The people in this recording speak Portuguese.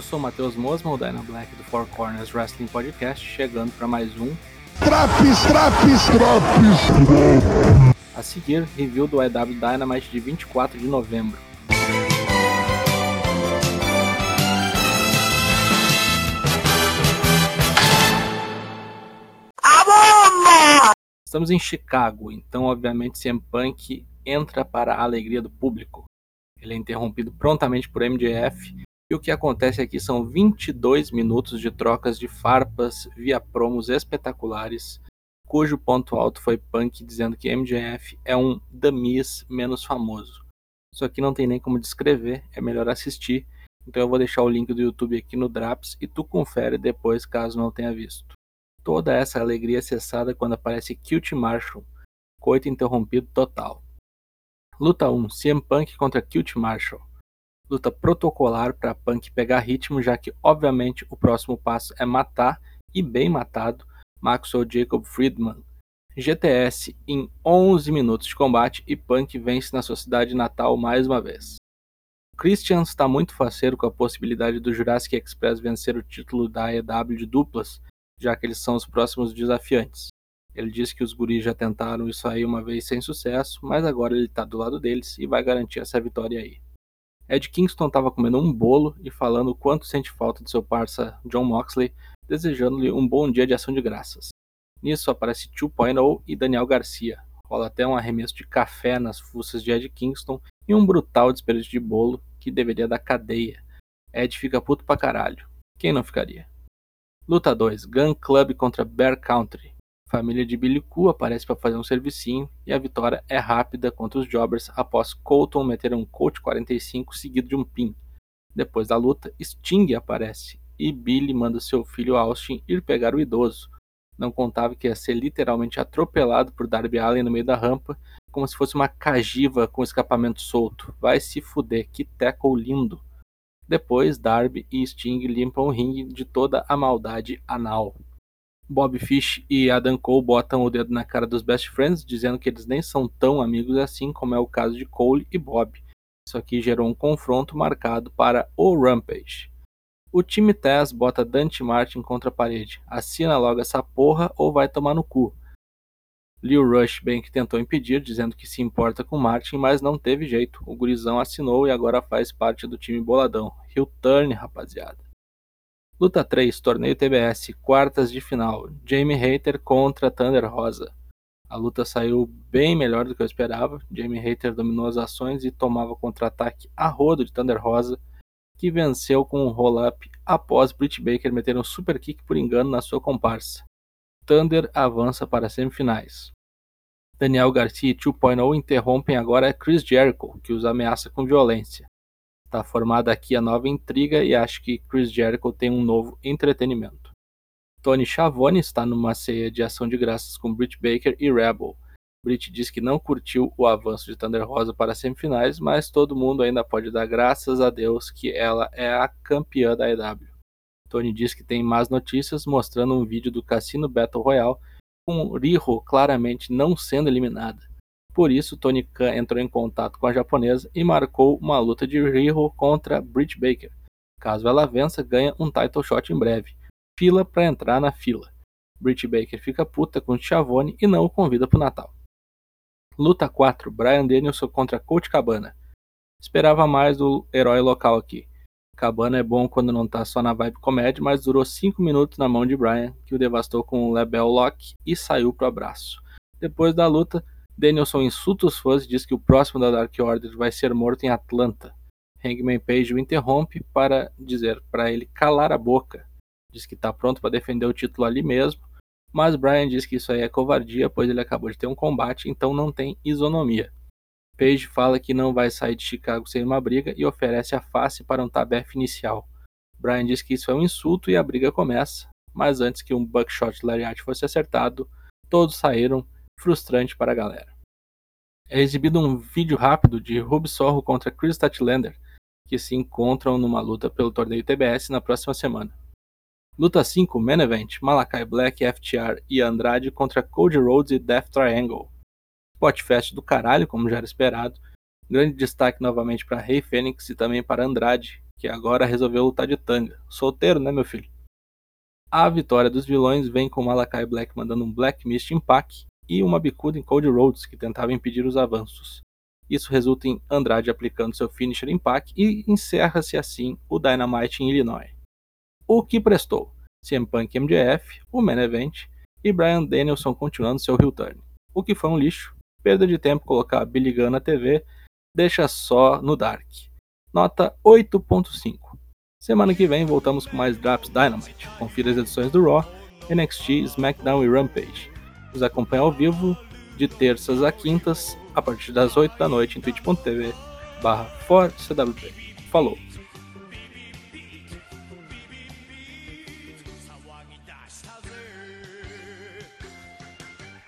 eu sou o Matheus Mosman, o Dyna Black do Four Corners Wrestling Podcast, chegando para mais um Traps, traps, traps! A seguir, review do EW Dynamite de 24 de novembro. Estamos em Chicago, então obviamente CM Punk entra para a alegria do público. Ele é interrompido prontamente por MJF e o que acontece aqui são 22 minutos de trocas de farpas via promos espetaculares, cujo ponto alto foi Punk dizendo que MJF é um Miz menos famoso. Isso aqui não tem nem como descrever, é melhor assistir, então eu vou deixar o link do YouTube aqui no Draps e tu confere depois caso não tenha visto. Toda essa alegria é cessada quando aparece Cute Marshall, coito interrompido total. Luta 1: CM Punk contra Cute Marshall. Luta protocolar para Punk pegar ritmo, já que obviamente o próximo passo é matar, e bem matado, Maxwell Jacob Friedman. GTS em 11 minutos de combate e Punk vence na sua cidade natal mais uma vez. Christian está muito faceiro com a possibilidade do Jurassic Express vencer o título da AEW de duplas, já que eles são os próximos desafiantes. Ele disse que os guris já tentaram isso aí uma vez sem sucesso, mas agora ele está do lado deles e vai garantir essa vitória aí. Ed Kingston estava comendo um bolo e falando o quanto sente falta de seu parça John Moxley, desejando-lhe um bom dia de ação de graças. Nisso aparece 2.0 e Daniel Garcia. Rola até um arremesso de café nas fuças de Ed Kingston e um brutal desperdício de bolo que deveria dar cadeia. Ed fica puto pra caralho. Quem não ficaria? Luta 2: Gun Club contra Bear Country. Família de Billy Koo aparece para fazer um servicinho e a vitória é rápida contra os Jobbers após Colton meter um Colt 45 seguido de um pin. Depois da luta, Sting aparece e Billy manda seu filho Austin ir pegar o idoso. Não contava que ia ser literalmente atropelado por Darby Allen no meio da rampa, como se fosse uma cagiva com escapamento solto. Vai se fuder, que tackle lindo! Depois, Darby e Sting limpam o ringue de toda a maldade anal. Bob Fish e Adam Cole botam o dedo na cara dos Best Friends, dizendo que eles nem são tão amigos assim como é o caso de Cole e Bob. Isso aqui gerou um confronto marcado para o Rampage. O time Tess bota Dante Martin contra a parede. Assina logo essa porra ou vai tomar no cu. Lil Rush bem que tentou impedir, dizendo que se importa com Martin, mas não teve jeito. O gurizão assinou e agora faz parte do time boladão. Hill Turn, rapaziada. Luta 3, Torneio TBS, quartas de final. Jamie Hater contra Thunder Rosa. A luta saiu bem melhor do que eu esperava. Jamie Hater dominou as ações e tomava contra-ataque a rodo de Thunder Rosa, que venceu com um roll-up após Britt Baker meter um super kick por engano na sua comparsa. Thunder avança para as semifinais. Daniel Garcia e 2.0 interrompem agora Chris Jericho, que os ameaça com violência. Está formada aqui a nova intriga e acho que Chris Jericho tem um novo entretenimento. Tony Schiavone está numa ceia de ação de graças com Britt Baker e Rebel. Britt diz que não curtiu o avanço de Thunder Rosa para as semifinais, mas todo mundo ainda pode dar graças a Deus que ela é a campeã da EW. Tony diz que tem más notícias, mostrando um vídeo do Cassino Battle Royale com Riho claramente não sendo eliminada. Por isso, Tony Khan entrou em contato com a japonesa e marcou uma luta de Riho contra Britt Baker. Caso ela vença, ganha um title shot em breve. Fila para entrar na fila. Britt Baker fica puta com Chavone e não o convida para o Natal. Luta 4: Brian Danielson contra Coach Cabana. Esperava mais do herói local aqui. Cabana é bom quando não tá só na vibe comédia, mas durou 5 minutos na mão de Brian, que o devastou com um Lebel Lock e saiu pro abraço. Depois da luta, Danielson insulta os fãs e diz que o próximo da Dark Order vai ser morto em Atlanta. Hangman Page o interrompe para dizer para ele calar a boca. Diz que está pronto para defender o título ali mesmo, mas Brian diz que isso aí é covardia, pois ele acabou de ter um combate, então não tem isonomia. Page fala que não vai sair de Chicago sem uma briga e oferece a face para um tabefe inicial. Brian diz que isso é um insulto e a briga começa, mas antes que um buckshot lariat fosse acertado, todos saíram, frustrante para a galera. É exibido um vídeo rápido de Ruby Sorro contra Chris Statlander, que se encontram numa luta pelo torneio TBS na próxima semana. Luta 5, Main Event, Malakai Black, FTR e Andrade contra Cody Rhodes e Death Triangle. Spotfest do caralho, como já era esperado. Grande destaque novamente para Rei Fênix e também para Andrade, que agora resolveu lutar de tanga. Solteiro, né, meu filho? A vitória dos vilões vem com Malakai Black mandando um Black Mist Impact e uma bicuda em Cody Rhodes, que tentava impedir os avanços. Isso resulta em Andrade aplicando seu finisher Impact e encerra-se assim o Dynamite em Illinois. O que prestou? CM Punk MJF, o Main Event e Brian Danielson continuando seu heel turn. O que foi um lixo, perda de tempo colocar Billy Gunn na TV, deixa só no Dark. Nota 8.5. Semana que vem voltamos com mais Drops Dynamite. Confira as edições do Raw, NXT, SmackDown e Rampage. Nos acompanhe ao vivo de terças a quintas, a partir das 8 da noite em twitch.tv barra Falou!